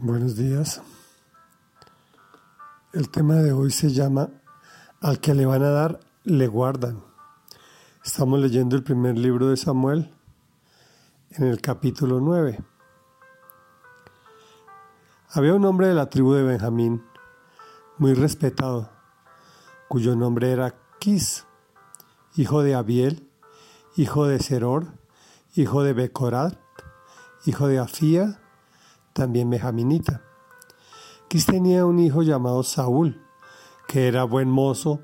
Buenos días. El tema de hoy se llama Al que le van a dar, le guardan. Estamos leyendo el primer libro de Samuel en el capítulo 9. Había un hombre de la tribu de Benjamín, muy respetado, cuyo nombre era Quis, hijo de Abiel, hijo de Seror, hijo de Becorat, hijo de Afía, también benjaminita. Quis tenía un hijo llamado Saúl, que era buen mozo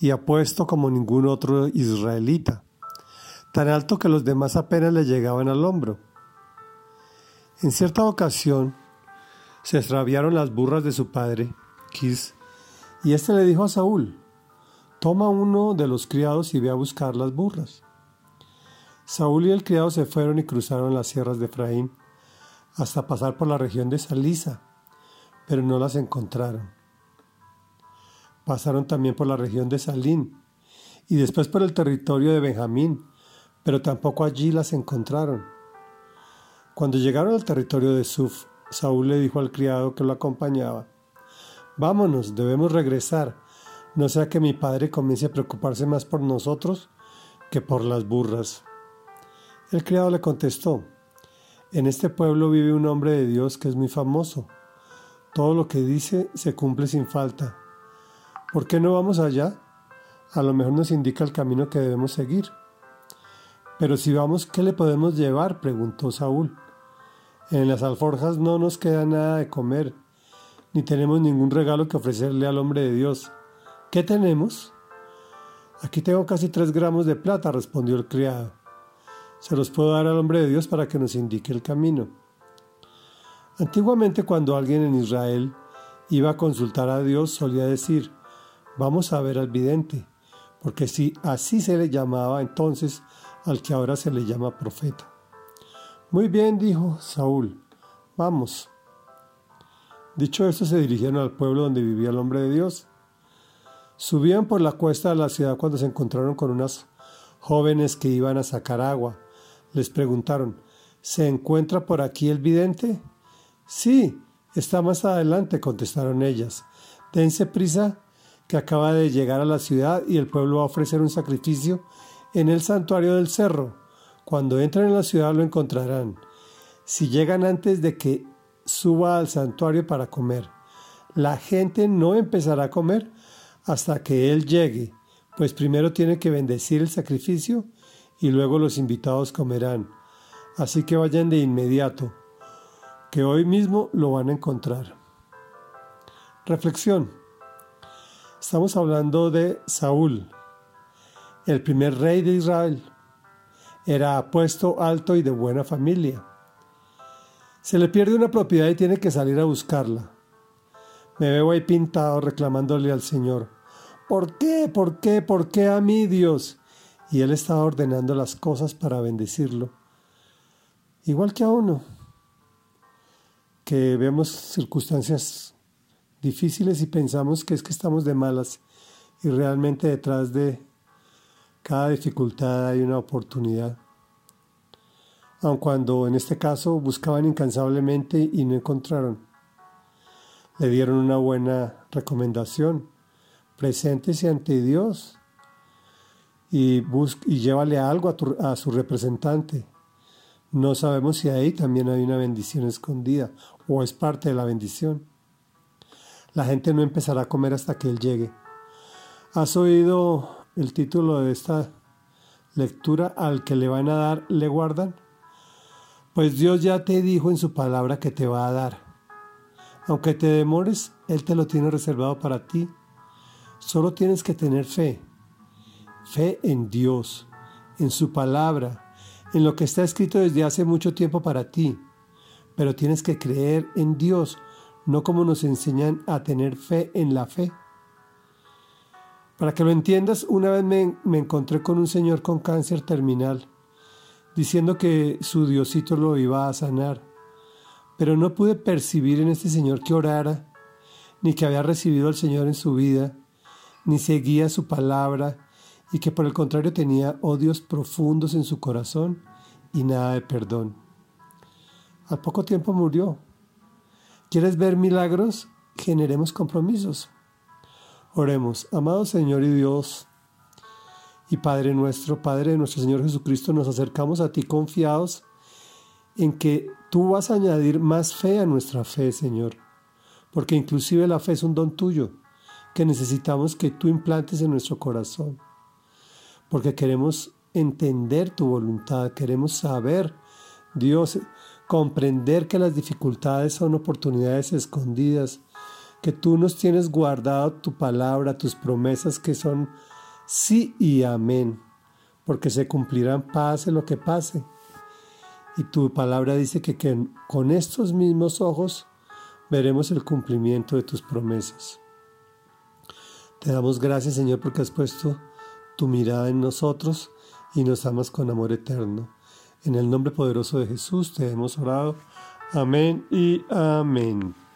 y apuesto como ningún otro israelita, tan alto que los demás apenas le llegaban al hombro. En cierta ocasión se extraviaron las burras de su padre, Quis, y éste le dijo a Saúl, toma uno de los criados y ve a buscar las burras. Saúl y el criado se fueron y cruzaron las sierras de Efraín hasta pasar por la región de Salisa, pero no las encontraron. Pasaron también por la región de Salín y después por el territorio de Benjamín, pero tampoco allí las encontraron. Cuando llegaron al territorio de Suf, Saúl le dijo al criado que lo acompañaba, Vámonos, debemos regresar, no sea que mi padre comience a preocuparse más por nosotros que por las burras. El criado le contestó, en este pueblo vive un hombre de Dios que es muy famoso. Todo lo que dice se cumple sin falta. ¿Por qué no vamos allá? A lo mejor nos indica el camino que debemos seguir. Pero si vamos, ¿qué le podemos llevar? preguntó Saúl. En las alforjas no nos queda nada de comer, ni tenemos ningún regalo que ofrecerle al hombre de Dios. ¿Qué tenemos? Aquí tengo casi tres gramos de plata, respondió el criado se los puedo dar al hombre de Dios para que nos indique el camino. Antiguamente cuando alguien en Israel iba a consultar a Dios solía decir, vamos a ver al vidente, porque si así se le llamaba entonces al que ahora se le llama profeta. Muy bien, dijo Saúl, vamos. Dicho esto, se dirigieron al pueblo donde vivía el hombre de Dios. Subían por la cuesta de la ciudad cuando se encontraron con unas jóvenes que iban a sacar agua les preguntaron, ¿se encuentra por aquí el vidente? Sí, está más adelante, contestaron ellas. Dense prisa, que acaba de llegar a la ciudad y el pueblo va a ofrecer un sacrificio en el santuario del cerro. Cuando entren en la ciudad lo encontrarán. Si llegan antes de que suba al santuario para comer, la gente no empezará a comer hasta que él llegue, pues primero tiene que bendecir el sacrificio y luego los invitados comerán. Así que vayan de inmediato, que hoy mismo lo van a encontrar. Reflexión. Estamos hablando de Saúl, el primer rey de Israel. Era apuesto, alto y de buena familia. Se le pierde una propiedad y tiene que salir a buscarla. Me veo ahí pintado reclamándole al Señor. ¿Por qué? ¿Por qué? ¿Por qué a mí, Dios? Y Él estaba ordenando las cosas para bendecirlo. Igual que a uno, que vemos circunstancias difíciles y pensamos que es que estamos de malas y realmente detrás de cada dificultad hay una oportunidad. Aun cuando en este caso buscaban incansablemente y no encontraron. Le dieron una buena recomendación. Preséntese ante Dios y, y llévale algo a, a su representante. No sabemos si ahí también hay una bendición escondida o es parte de la bendición. La gente no empezará a comer hasta que Él llegue. ¿Has oído el título de esta lectura? Al que le van a dar, le guardan. Pues Dios ya te dijo en su palabra que te va a dar. Aunque te demores, Él te lo tiene reservado para ti. Solo tienes que tener fe fe en Dios, en su palabra, en lo que está escrito desde hace mucho tiempo para ti. Pero tienes que creer en Dios, no como nos enseñan a tener fe en la fe. Para que lo entiendas, una vez me, encontré con un señor con cáncer terminal, diciendo que su Diosito lo iba a sanar, pero no pude percibir en este señor que orara, ni que había recibido al Señor en su vida, ni seguía su palabra, y que por el contrario tenía odios profundos en su corazón y nada de perdón. Al poco tiempo murió. ¿Quieres ver milagros? Generemos compromisos. Oremos, amado Señor y Dios y Padre nuestro, Padre de nuestro Señor Jesucristo, nos acercamos a ti confiados en que tú vas a añadir más fe a nuestra fe, Señor, porque inclusive la fe es un don tuyo que necesitamos que tú implantes en nuestro corazón, porque queremos entender tu voluntad, queremos saber, Dios, comprender que las dificultades son oportunidades escondidas, que tú nos tienes guardado tu palabra, tus promesas que son sí y amén, porque se cumplirán pase lo que pase. Y tu palabra dice que, que con estos mismos ojos veremos el cumplimiento de tus promesas. Te damos gracias, Señor, porque has puesto tu mirada en nosotros y nos amas con amor eterno. En el nombre poderoso de Jesús te hemos orado. Amén y amén.